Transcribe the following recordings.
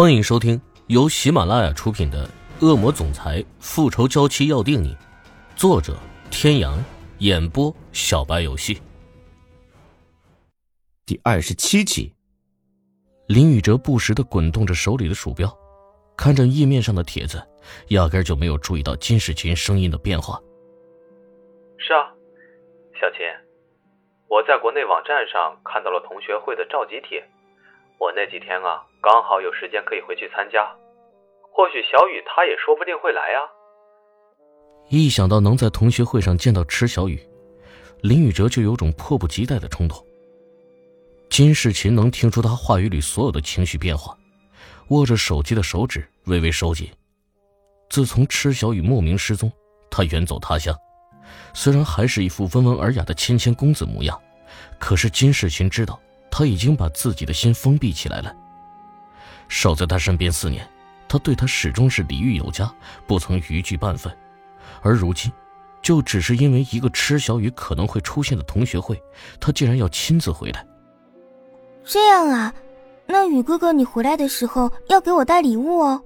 欢迎收听由喜马拉雅出品的《恶魔总裁复仇娇妻要定你》，作者：天阳，演播：小白游戏。第二十七集，林宇哲不时的滚动着手里的鼠标，看着页面上的帖子，压根就没有注意到金世琴声音的变化。是啊，小琴，我在国内网站上看到了同学会的召集帖。我那几天啊，刚好有时间可以回去参加，或许小雨她也说不定会来啊。一想到能在同学会上见到池小雨，林宇哲就有种迫不及待的冲动。金世琴能听出他话语里所有的情绪变化，握着手机的手指微微收紧。自从池小雨莫名失踪，他远走他乡，虽然还是一副温文尔雅的谦谦公子模样，可是金世琴知道。他已经把自己的心封闭起来了。守在他身边四年，他对他始终是礼遇有加，不曾逾矩半分。而如今，就只是因为一个池小雨可能会出现的同学会，他竟然要亲自回来。这样啊，那雨哥哥，你回来的时候要给我带礼物哦。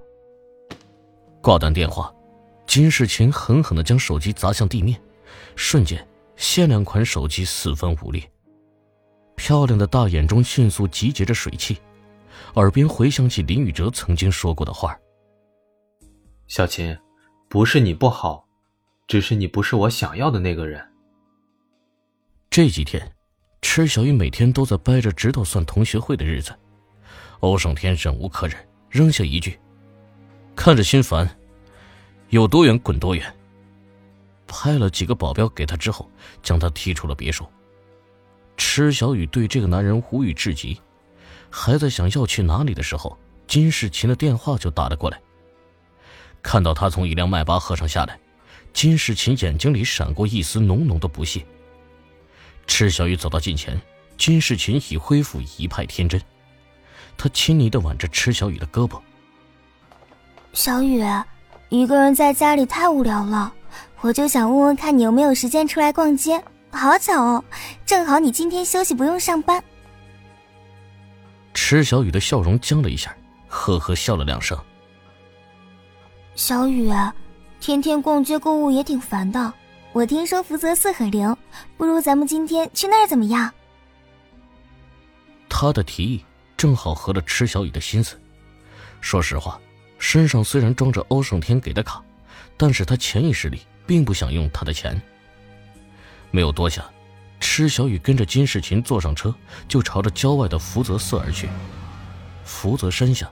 挂断电话，金世琴狠狠地将手机砸向地面，瞬间，限量款手机四分五裂。漂亮的大眼中迅速集结着水汽，耳边回响起林宇哲曾经说过的话：“小琴，不是你不好，只是你不是我想要的那个人。”这几天，池小雨每天都在掰着指头算同学会的日子。欧胜天忍无可忍，扔下一句：“看着心烦，有多远滚多远。”拍了几个保镖给他之后，将他踢出了别墅。池小雨对这个男人无语至极，还在想要去哪里的时候，金世琴的电话就打了过来。看到他从一辆迈巴赫上下来，金世琴眼睛里闪过一丝浓浓的不屑。池小雨走到近前，金世琴已恢复一派天真，他亲昵的挽着池小雨的胳膊：“小雨，一个人在家里太无聊了，我就想问问看你有没有时间出来逛街。”好巧哦，正好你今天休息，不用上班。池小雨的笑容僵了一下，呵呵笑了两声。小雨，天天逛街购物也挺烦的。我听说福泽寺很灵，不如咱们今天去那儿怎么样？他的提议正好合了池小雨的心思。说实话，身上虽然装着欧胜天给的卡，但是他潜意识里并不想用他的钱。没有多想，池小雨跟着金世琴坐上车，就朝着郊外的福泽寺而去。福泽山下，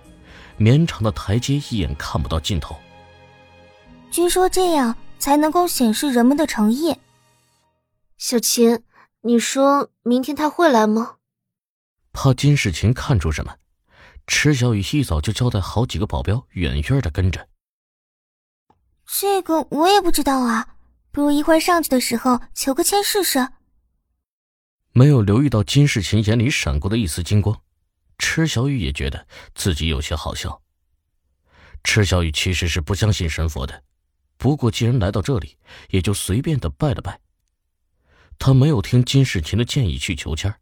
绵长的台阶一眼看不到尽头。据说这样才能够显示人们的诚意。小琴，你说明天他会来吗？怕金世琴看出什么，池小雨一早就交代好几个保镖远远的跟着。这个我也不知道啊。不如一会儿上去的时候求个签试试。没有留意到金世琴眼里闪过的一丝金光，池小雨也觉得自己有些好笑。池小雨其实是不相信神佛的，不过既然来到这里，也就随便的拜了拜。他没有听金世琴的建议去求签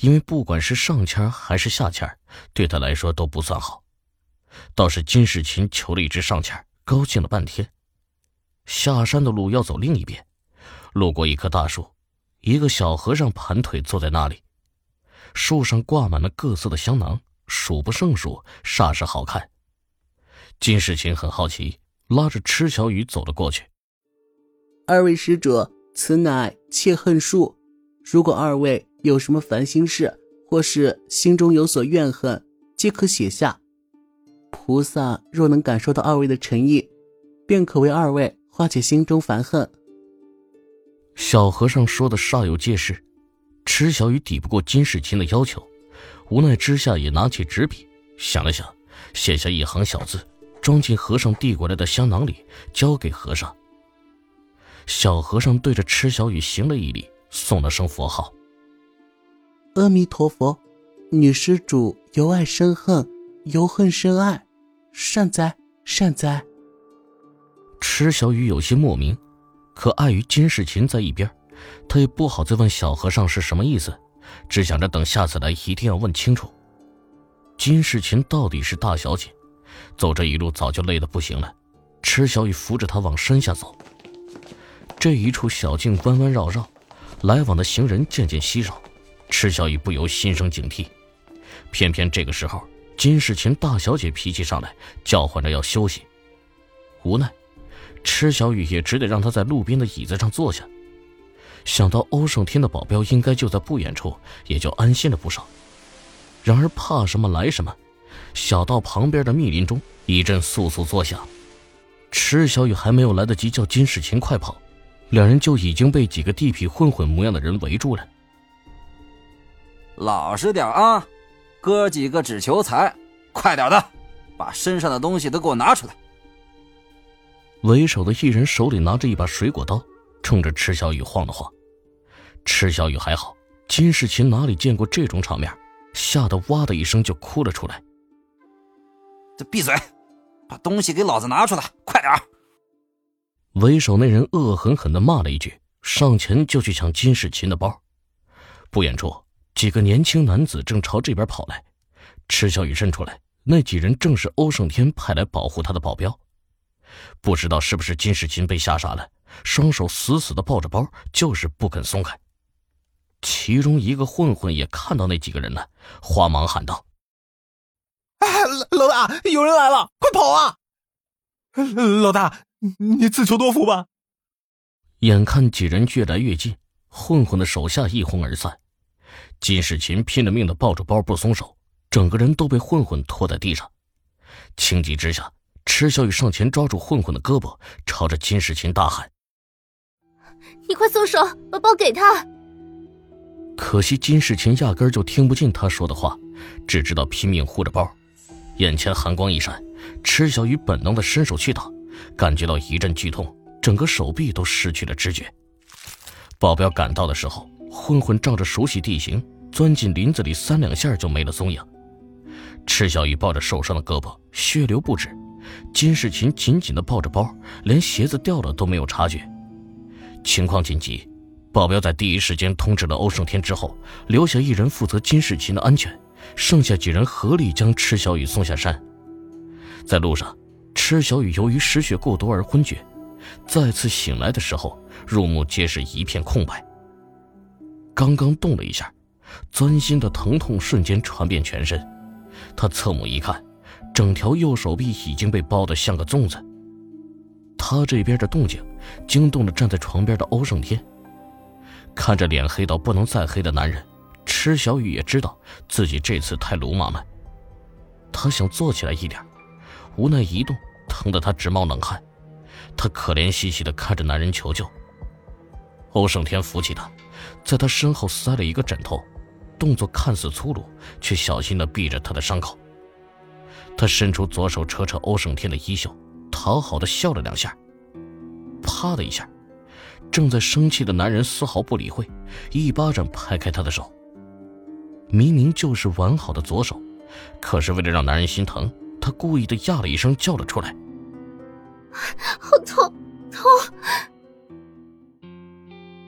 因为不管是上签还是下签对他来说都不算好。倒是金世琴求了一支上签高兴了半天。下山的路要走另一边，路过一棵大树，一个小和尚盘腿坐在那里，树上挂满了各色的香囊，数不胜数，煞是好看。金世琴很好奇，拉着池小雨走了过去。二位使者，此乃切恨树，如果二位有什么烦心事，或是心中有所怨恨，皆可写下。菩萨若能感受到二位的诚意，便可为二位。化解心中烦恨。小和尚说的煞有介事，池小雨抵不过金世琴的要求，无奈之下也拿起纸笔，想了想，写下一行小字，装进和尚递过来的香囊里，交给和尚。小和尚对着池小雨行了一礼，送了声佛号：“阿弥陀佛，女施主由爱生恨，由恨生爱，善哉善哉。”池小雨有些莫名，可碍于金世琴在一边，他也不好再问小和尚是什么意思，只想着等下次来一定要问清楚。金世琴到底是大小姐，走这一路早就累得不行了，池小雨扶着他往山下走。这一处小径弯弯绕绕，来往的行人渐渐稀少，池小雨不由心生警惕。偏偏这个时候，金世琴大小姐脾气上来，叫唤着要休息。无奈，池小雨也只得让他在路边的椅子上坐下。想到欧胜天的保镖应该就在不远处，也就安心了不少。然而怕什么来什么，小道旁边的密林中一阵簌簌作响，池小雨还没有来得及叫金世琴快跑，两人就已经被几个地痞混混模样的人围住了。老实点啊，哥几个只求财，快点的，把身上的东西都给我拿出来。为首的一人手里拿着一把水果刀，冲着池小雨晃了晃。池小雨还好，金世琴哪里见过这种场面，吓得哇的一声就哭了出来。这闭嘴，把东西给老子拿出来，快点！为首那人恶狠狠地骂了一句，上前就去抢金世琴的包。不远处，几个年轻男子正朝这边跑来。池小雨认出来，那几人正是欧胜天派来保护他的保镖。不知道是不是金世琴被吓傻了，双手死死的抱着包，就是不肯松开。其中一个混混也看到那几个人了，慌忙喊道：“哎，老大，有人来了，快跑啊！老大，你自求多福吧。”眼看几人越来越近，混混的手下一哄而散。金世琴拼了命的抱着包不松手，整个人都被混混拖在地上。情急之下，池小雨上前抓住混混的胳膊，朝着金世琴大喊：“你快松手，把包给他！”可惜金世琴压根就听不进他说的话，只知道拼命护着包。眼前寒光一闪，池小雨本能的伸手去打，感觉到一阵剧痛，整个手臂都失去了知觉。保镖赶到的时候，混混仗着熟悉地形钻进林子里，三两下就没了踪影。池小雨抱着受伤的胳膊，血流不止。金世琴紧紧地抱着包，连鞋子掉了都没有察觉。情况紧急。保镖在第一时间通知了欧胜天之后，留下一人负责金世琴的安全，剩下几人合力将池小雨送下山。在路上，池小雨由于失血过多而昏厥，再次醒来的时候，入目皆是一片空白。刚刚动了一下，钻心的疼痛瞬间传遍全身。他侧目一看，整条右手臂已经被包得像个粽子。他这边的动静，惊动了站在床边的欧胜天。看着脸黑到不能再黑的男人，池小雨也知道自己这次太鲁莽了。他想坐起来一点，无奈一动，疼得他直冒冷汗。他可怜兮兮地看着男人求救。欧胜天扶起他，在他身后塞了一个枕头，动作看似粗鲁，却小心地避着他的伤口。他伸出左手扯扯欧胜天的衣袖，讨好的笑了两下。啪的一下。正在生气的男人丝毫不理会，一巴掌拍开他的手。明明就是完好的左手，可是为了让男人心疼，他故意的呀了一声，叫了出来：“好痛，痛！”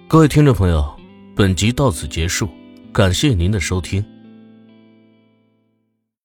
各位听众朋友，本集到此结束，感谢您的收听。